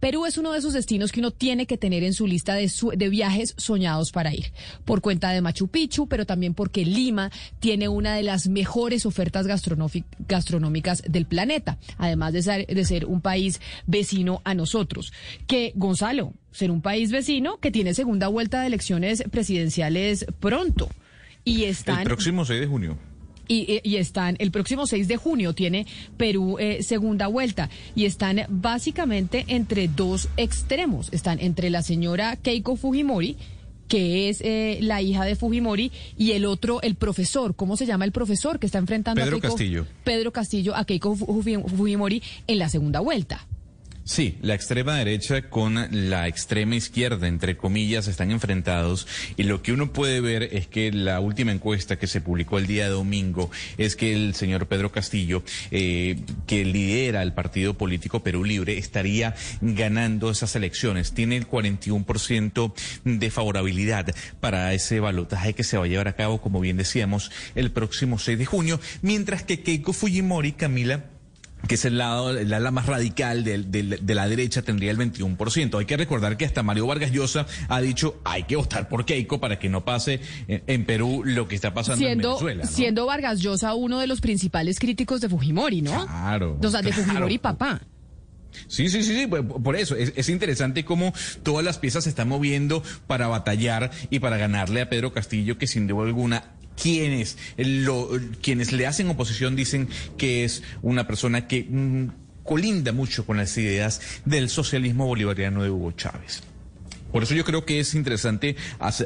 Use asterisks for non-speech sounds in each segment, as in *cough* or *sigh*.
Perú es uno de esos destinos que uno tiene que tener en su lista de, de viajes soñados para ir, por cuenta de Machu Picchu, pero también porque Lima tiene una de las mejores ofertas gastronómicas del planeta, además de ser, de ser un país vecino a nosotros. Que, Gonzalo, ser un país vecino que tiene segunda vuelta de elecciones presidenciales pronto. Y están... El próximo 6 de junio. Y, están, el próximo 6 de junio tiene Perú eh, segunda vuelta y están básicamente entre dos extremos. Están entre la señora Keiko Fujimori, que es eh, la hija de Fujimori, y el otro, el profesor, ¿cómo se llama el profesor que está enfrentando a Keiko? Castillo. Pedro Castillo a Keiko Fujimori en la segunda vuelta. Sí, la extrema derecha con la extrema izquierda, entre comillas, están enfrentados y lo que uno puede ver es que la última encuesta que se publicó el día domingo es que el señor Pedro Castillo, eh, que lidera el partido político Perú Libre, estaría ganando esas elecciones. Tiene el 41% de favorabilidad para ese balotaje que se va a llevar a cabo, como bien decíamos, el próximo 6 de junio, mientras que Keiko Fujimori, Camila, que es el lado, el ala más radical de, de, la derecha, tendría el 21%. Hay que recordar que hasta Mario Vargas Llosa ha dicho hay que votar por Keiko para que no pase en, Perú lo que está pasando en Venezuela. Siendo Vargas Llosa uno de los principales críticos de Fujimori, ¿no? Claro. O sea, de Fujimori papá. Sí, sí, sí, sí, por eso es, es, interesante cómo todas las piezas se están moviendo para batallar y para ganarle a Pedro Castillo, que sin duda alguna quienes, lo, quienes le hacen oposición dicen que es una persona que mm, colinda mucho con las ideas del socialismo bolivariano de Hugo Chávez. Por eso yo creo que es interesante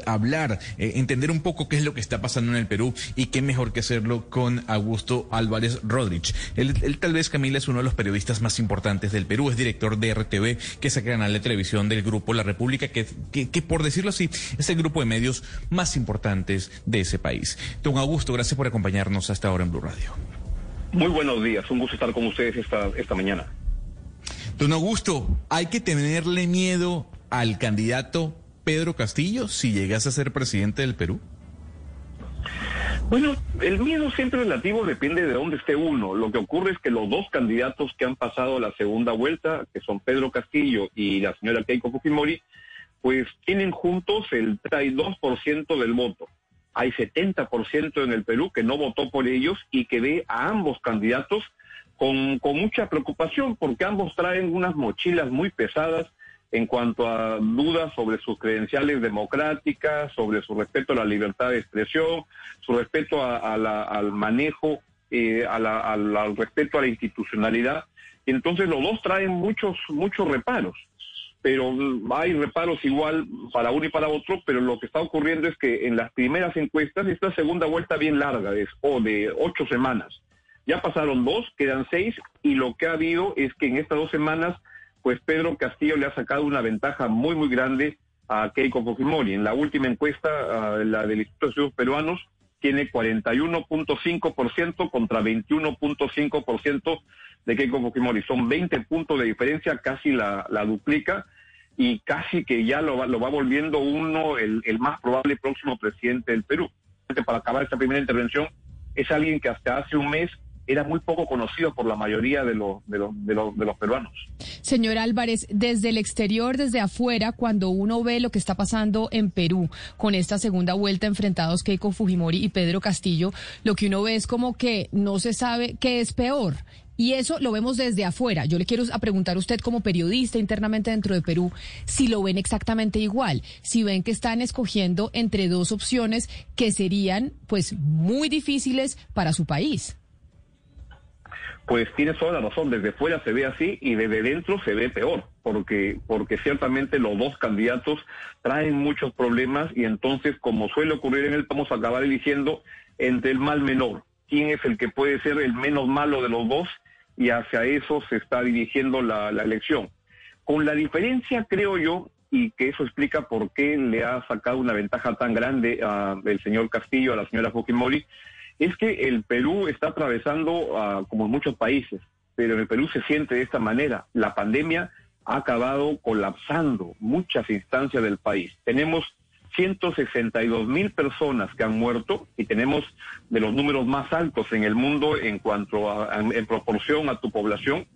hablar, eh, entender un poco qué es lo que está pasando en el Perú y qué mejor que hacerlo con Augusto Álvarez Rodríguez. Él, tal vez, Camila, es uno de los periodistas más importantes del Perú, es director de RTV, que es el canal de televisión del grupo La República, que, que, por decirlo así, es el grupo de medios más importantes de ese país. Don Augusto, gracias por acompañarnos hasta ahora en Blue Radio. Muy buenos días, un gusto estar con ustedes esta, esta mañana. Don Augusto, ¿hay que tenerle miedo al candidato Pedro Castillo si llegase a ser presidente del Perú? Bueno, el miedo siempre relativo depende de dónde esté uno. Lo que ocurre es que los dos candidatos que han pasado la segunda vuelta, que son Pedro Castillo y la señora Keiko Fujimori, pues tienen juntos el 32% del voto. Hay 70% en el Perú que no votó por ellos y que ve a ambos candidatos con, con mucha preocupación porque ambos traen unas mochilas muy pesadas en cuanto a dudas sobre sus credenciales democráticas, sobre su respeto a la libertad de expresión, su respeto al manejo, eh, al, respeto a la institucionalidad. Entonces los dos traen muchos, muchos reparos, pero hay reparos igual para uno y para otro, pero lo que está ocurriendo es que en las primeras encuestas, esta segunda vuelta bien larga, de, o de ocho semanas, ya pasaron dos, quedan seis, y lo que ha habido es que en estas dos semanas pues Pedro Castillo le ha sacado una ventaja muy, muy grande a Keiko Fujimori. En la última encuesta, la del Instituto de Estudios Peruanos, tiene 41.5% contra 21.5% de Keiko Fujimori. Son 20 puntos de diferencia, casi la, duplica y casi que ya lo va, lo va volviendo uno el, el más probable próximo presidente del Perú. Para acabar esta primera intervención, es alguien que hasta hace un mes era muy poco conocido por la mayoría de los, de los, peruanos. Señor Álvarez, desde el exterior, desde afuera, cuando uno ve lo que está pasando en Perú con esta segunda vuelta enfrentados Keiko Fujimori y Pedro Castillo, lo que uno ve es como que no se sabe qué es peor. Y eso lo vemos desde afuera. Yo le quiero preguntar a usted como periodista internamente dentro de Perú si lo ven exactamente igual, si ven que están escogiendo entre dos opciones que serían pues muy difíciles para su país pues tienes toda la razón, desde fuera se ve así y desde dentro se ve peor, porque, porque ciertamente los dos candidatos traen muchos problemas y entonces, como suele ocurrir en el, vamos a acabar eligiendo entre el mal menor, quién es el que puede ser el menos malo de los dos y hacia eso se está dirigiendo la, elección. Con la diferencia, creo yo, y que eso explica por qué le ha sacado una ventaja tan grande al señor Castillo, a la señora Fujimori, es que el Perú está atravesando, ah, como en muchos países, pero en el Perú se siente de esta manera. La pandemia ha acabado colapsando muchas instancias del país. Tenemos 162 mil personas que han muerto y tenemos de los números más altos en el mundo en cuanto a en proporción a tu población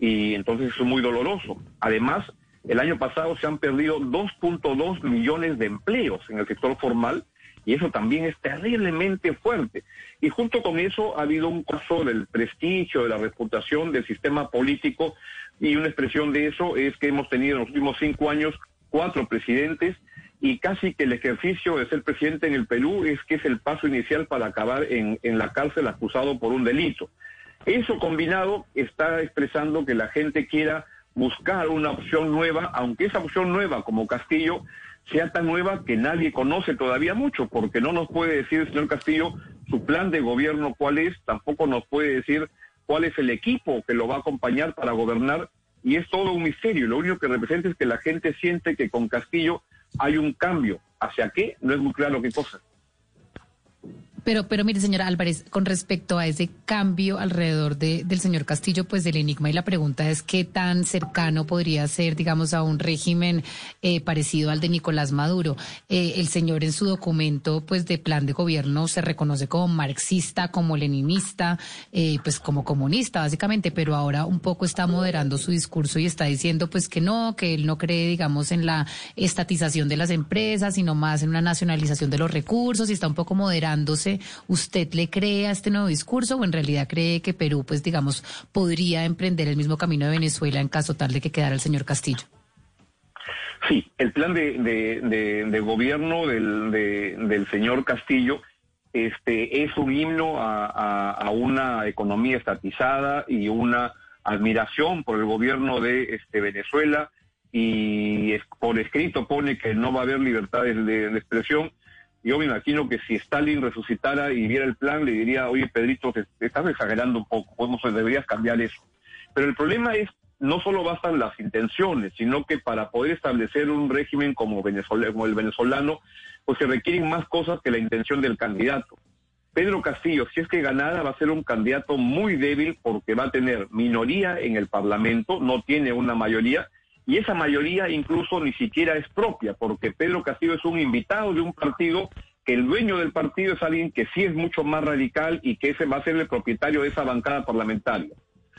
y entonces es muy doloroso. Además, el año pasado se han perdido 2.2 millones de empleos en el sector formal y eso también es terriblemente fuerte. Y junto con eso ha habido un caso del prestigio, de la reputación del sistema político y una expresión de eso es que hemos tenido en los últimos cinco años cuatro presidentes y casi que el ejercicio de ser presidente en el Perú es que es el paso inicial para acabar en, en la cárcel acusado por un delito. Eso combinado está expresando que la gente quiera buscar una opción nueva, aunque esa opción nueva como Castillo sea tan nueva que nadie conoce todavía mucho, porque no nos puede decir el señor Castillo su plan de gobierno cuál es, tampoco nos puede decir cuál es el equipo que lo va a acompañar para gobernar, y es todo un misterio. Lo único que representa es que la gente siente que con Castillo hay un cambio. ¿Hacia qué? No es muy claro qué cosa. Pero, pero mire, señora Álvarez, con respecto a ese cambio alrededor de, del señor Castillo, pues del enigma y la pregunta es qué tan cercano podría ser, digamos, a un régimen eh, parecido al de Nicolás Maduro. Eh, el señor en su documento, pues de plan de gobierno, se reconoce como marxista, como leninista, eh, pues como comunista, básicamente, pero ahora un poco está moderando su discurso y está diciendo, pues que no, que él no cree, digamos, en la estatización de las empresas, sino más en una nacionalización de los recursos y está un poco moderándose ¿usted le cree a este nuevo discurso o en realidad cree que Perú, pues digamos, podría emprender el mismo camino de Venezuela en caso tal de que quedara el señor Castillo? Sí, el plan de, gobierno del, señor Castillo este, es un himno a, una economía estatizada y una admiración por el gobierno de este, Venezuela y por escrito pone que no va a haber libertades de expresión yo me imagino que si Stalin resucitara y viera el plan, le diría, oye, Pedrito, te, estás exagerando un poco, podemos, deberías cambiar eso. Pero el problema es, no solo bastan las intenciones, sino que para poder establecer un régimen como, como el venezolano, pues se requieren más cosas que la intención del candidato. Pedro Castillo, si es que ganara, va a ser un candidato muy débil porque va a tener minoría en el Parlamento, no tiene una mayoría, y esa mayoría incluso ni siquiera es propia, porque Pedro Castillo es un invitado de un partido que el dueño del partido es alguien que sí es mucho más radical y que ese va a ser el propietario de esa bancada parlamentaria.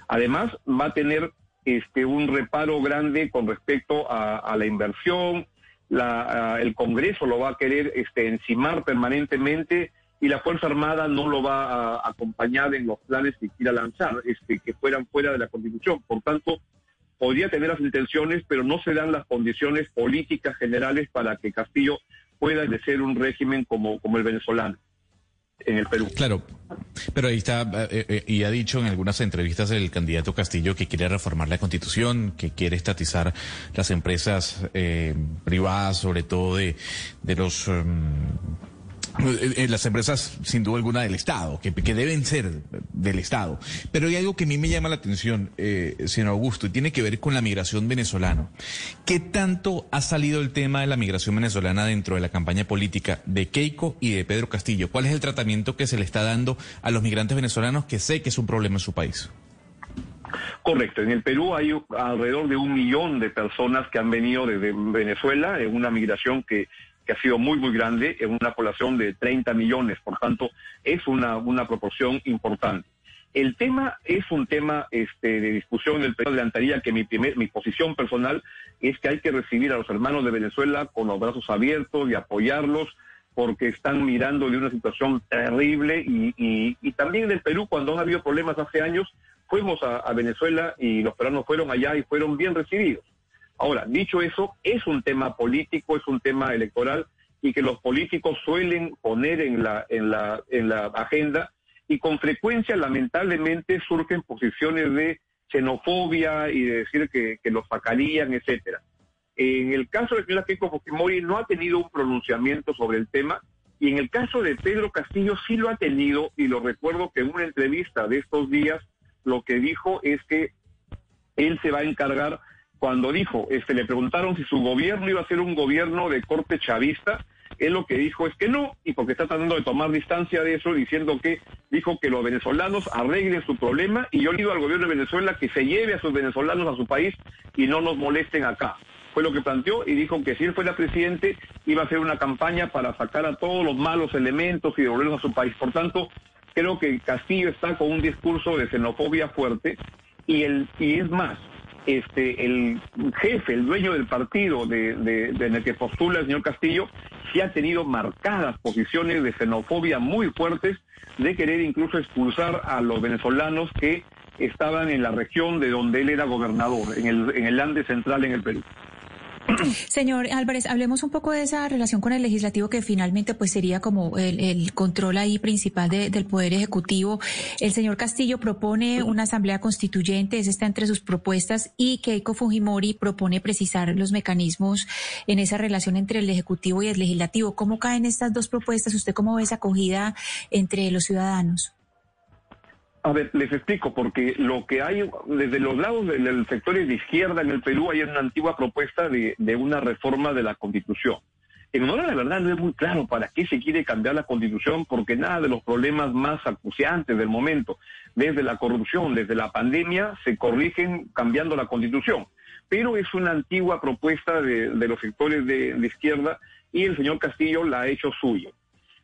Además, va a tener este un reparo grande con respecto a, la inversión, el Congreso lo va a querer este, encimar permanentemente y la Fuerza Armada no lo va a acompañar en los planes que quiera lanzar, este, que fueran fuera de la Constitución. Por tanto, podría tener las intenciones, pero no se dan las condiciones políticas generales para que Castillo pueda ejercer un régimen como, como el venezolano en el Perú. Claro, pero ahí está, eh, eh, y ha dicho en algunas entrevistas el candidato Castillo que quiere reformar la constitución, que quiere estatizar las empresas eh, privadas, sobre todo de, de los... Em, las empresas, sin duda alguna, del Estado, que, deben ser del Estado. Pero hay algo que a mí me llama la atención, eh, señor Augusto, y tiene que ver con la migración venezolana. ¿Qué tanto ha salido el tema de la migración venezolana dentro de la campaña política de Keiko y de Pedro Castillo? ¿Cuál es el tratamiento que se le está dando a los migrantes venezolanos que sé que es un problema en su país? Correcto. En el Perú hay alrededor de un millón de personas que han venido desde Venezuela en una migración que que ha sido muy, muy grande, en una población de 30 millones, por tanto, es una, una proporción importante. El tema es un tema este, de discusión del Perú. Adelantaría que mi, primer, mi posición personal es que hay que recibir a los hermanos de Venezuela con los brazos abiertos y apoyarlos porque están mirando de una situación terrible y, y, y también del Perú cuando han habido problemas hace años fuimos a Venezuela y los peruanos fueron allá y fueron bien recibidos. Ahora, dicho eso, es un tema político, es un tema electoral y que los políticos suelen poner en la, en la, en la agenda y con frecuencia, lamentablemente, surgen posiciones de xenofobia y de decir que, los sacarían, etcétera. En el caso de Keiko Fujimori no ha tenido un pronunciamiento sobre el tema y en el caso de Pedro Castillo sí lo ha tenido y lo recuerdo que en una entrevista de estos días lo que dijo es que él se va a encargar cuando dijo, este, le preguntaron si su gobierno iba a ser un gobierno de corte chavista, él lo que dijo es que no, y porque está tratando de tomar distancia de eso, diciendo que dijo que los venezolanos arreglen su problema, y yo le digo al gobierno de Venezuela que se lleve a sus venezolanos a su país y no nos molesten acá. Fue lo que planteó y dijo que si él fuera presidente iba a hacer una campaña para sacar a todos los malos elementos y devolverlos a su país. Por tanto, creo que Castillo está con un discurso de xenofobia fuerte Y, el, y es más, este, el jefe, el dueño del partido de, en el que postula el señor Castillo, sí ha tenido marcadas posiciones de xenofobia muy fuertes, de querer incluso expulsar a los venezolanos que estaban en la región de donde él era gobernador, en el, en el Andes Central en el Perú. *clears throat* Señor Álvarez, hablemos un poco de esa relación con el legislativo que finalmente pues sería como el, control ahí principal del Poder Ejecutivo. El señor Castillo propone una asamblea constituyente, esa está entre sus propuestas, y Keiko Fujimori propone precisar los mecanismos en esa relación entre el Ejecutivo y el Legislativo. ¿Cómo caen estas dos propuestas? ¿Usted cómo ve esa acogida entre los ciudadanos? Les explico, porque lo que hay desde los lados del sector de izquierda en el Perú hay una antigua propuesta de, una reforma de la Constitución. En honor a la verdad no es muy claro para qué se quiere cambiar la Constitución, porque nada de los problemas más acuciantes del momento, desde la corrupción, desde la pandemia, se corrigen cambiando la Constitución. Pero es una antigua propuesta de, los sectores de, de izquierda y el señor Castillo la ha hecho suya.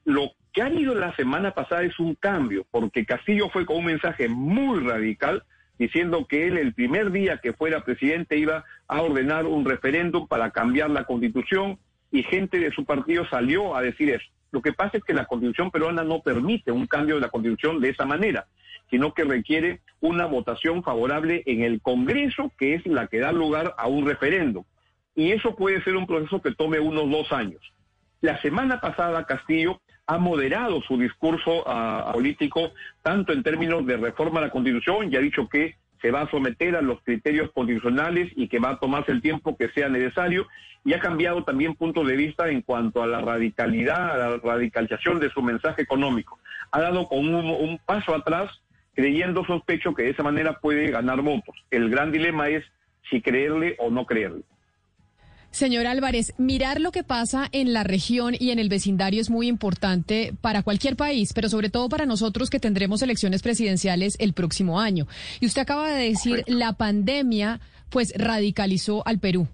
Lo que ha habido la semana pasada es un cambio, porque Castillo fue con un mensaje muy radical diciendo que él el primer día que fuera presidente iba a ordenar un referéndum para cambiar la constitución y gente de su partido salió a decir eso. Lo que pasa es que la constitución peruana no permite un cambio de la constitución de esa manera, sino que requiere una votación favorable en el Congreso, que es la que da lugar a un referéndum. Y eso puede ser un proceso que tome unos dos años. La semana pasada Castillo ha moderado su discurso ah, político tanto en términos de reforma a la Constitución y ha dicho que se va a someter a los criterios constitucionales y que va a tomarse el tiempo que sea necesario y ha cambiado también punto de vista en cuanto a la radicalidad, a la radicalización de su mensaje económico. Ha dado con un paso atrás creyendo sospecho que de esa manera puede ganar votos. El gran dilema es si creerle o no creerle. Señor Álvarez, mirar lo que pasa en la región y en el vecindario es muy importante para cualquier país, pero sobre todo para nosotros que tendremos elecciones presidenciales el próximo año. Y usted acaba de decir, la pandemia pues radicalizó al Perú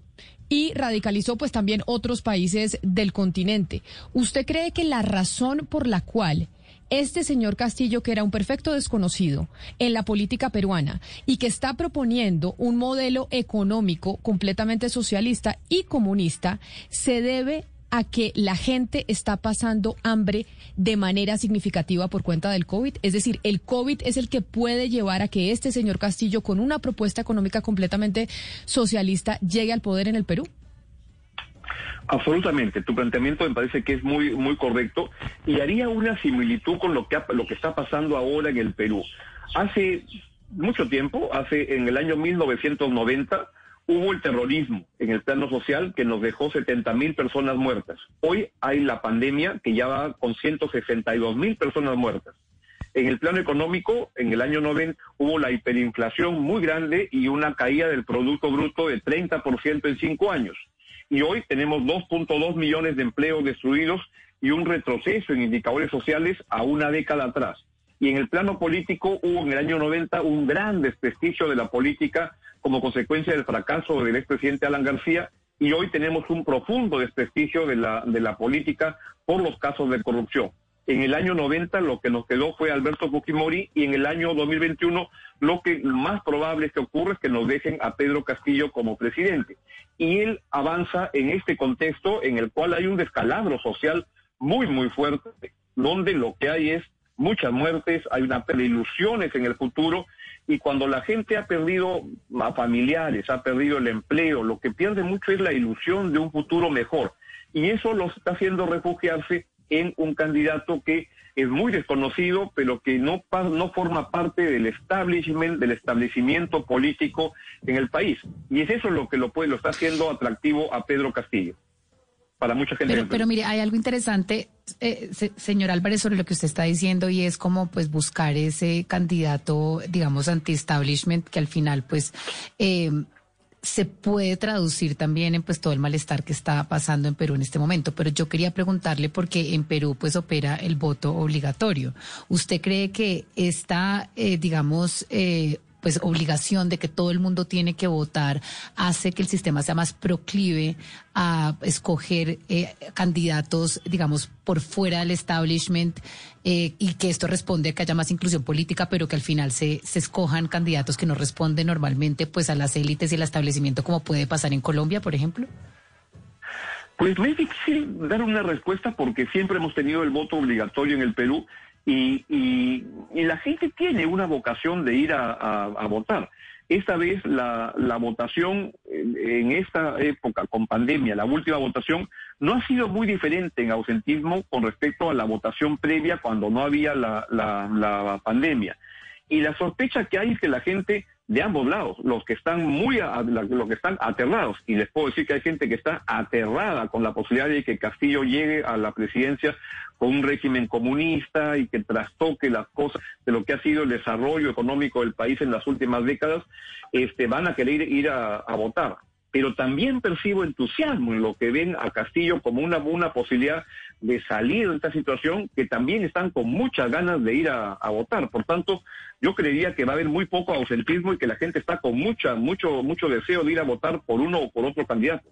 y radicalizó pues también otros países del continente. ¿Usted cree que la razón por la cual este señor Castillo, que era un perfecto desconocido en la política peruana y que está proponiendo un modelo económico completamente socialista y comunista, se debe a que la gente está pasando hambre de manera significativa por cuenta del COVID. Es decir, el COVID es el que puede llevar a que este señor Castillo, con una propuesta económica completamente socialista, llegue al poder en el Perú. Absolutamente, tu planteamiento me parece que es muy muy correcto y haría una similitud con lo que lo que está pasando ahora en el Perú. Hace mucho tiempo, hace en el año 1990 hubo el terrorismo en el plano social que nos dejó 70 mil personas muertas. Hoy hay la pandemia que ya va con 162 mil personas muertas. En el plano económico, en el año 90 hubo la hiperinflación muy grande y una caída del Producto Bruto de 30% en cinco años y hoy tenemos 2.2 millones de empleos destruidos y un retroceso en indicadores sociales a una década atrás. Y en el plano político hubo en el año 90 un gran desprestigio de la política como consecuencia del fracaso del expresidente Alan García y hoy tenemos un profundo desprestigio de la, de la política por los casos de corrupción. En el año 90 lo que nos quedó fue Alberto Fujimori y en el año 2021 lo que más probable es que ocurra es que nos dejen a Pedro Castillo como presidente. Y él avanza en este contexto en el cual hay un descalabro social muy, muy fuerte, donde lo que hay es muchas muertes, hay una de ilusiones en el futuro y cuando la gente ha perdido a familiares, ha perdido el empleo, lo que pierde mucho es la ilusión de un futuro mejor. Y eso los está haciendo refugiarse en un candidato que es muy desconocido, pero que no, no forma parte del establishment, del establecimiento político en el país. Y es eso lo que lo, puede, lo está haciendo atractivo a Pedro Castillo. Para mucha gente. Pero, pero mire, hay algo interesante, eh, señor Álvarez, sobre lo que usted está diciendo y es como pues buscar ese candidato, digamos, anti-establishment que al final pues... Eh, se puede traducir también en pues todo el malestar que está pasando en Perú en este momento. Pero yo quería preguntarle porque en Perú pues opera el voto obligatorio. ¿Usted cree que esta, eh, digamos, eh, pues obligación de que todo el mundo tiene que votar hace que el sistema sea más proclive a escoger eh, candidatos, digamos, por fuera del establishment eh, y que esto responde a que haya más inclusión política, pero que al final se, se escojan candidatos que no responden normalmente pues a las élites y el establecimiento como puede pasar en Colombia, por ejemplo? Pues me difícil dar una respuesta porque siempre hemos tenido el voto obligatorio en el Perú y, y, la gente tiene una vocación de ir a, votar. Esta vez la, la votación en, esta época con pandemia, la última votación, no ha sido muy diferente en ausentismo con respecto a la votación previa cuando no había la, pandemia. Y la sospecha que hay es que la gente de ambos lados, los que están muy, los que están aterrados, y les puedo decir que hay gente que está aterrada con la posibilidad de que Castillo llegue a la presidencia con un régimen comunista y que trastoque las cosas de lo que ha sido el desarrollo económico del país en las últimas décadas, este, van a querer ir a votar pero también percibo entusiasmo en lo que ven a Castillo como una, una posibilidad de salir de esta situación, que también están con muchas ganas de ir a, votar. Por tanto, yo creería que va a haber muy poco ausentismo y que la gente está con mucha, mucho, mucho deseo de ir a votar por uno o por otro candidato.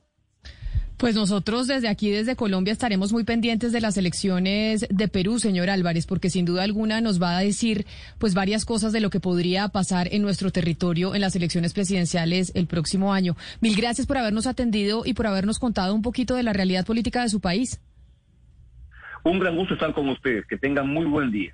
Pues nosotros desde aquí, desde Colombia, estaremos muy pendientes de las elecciones de Perú, señor Álvarez, porque sin duda alguna nos va a decir pues varias cosas de lo que podría pasar en nuestro territorio en las elecciones presidenciales el próximo año. Mil gracias por habernos atendido y por habernos contado un poquito de la realidad política de su país. Un gran gusto estar con ustedes. Que tengan muy buen día.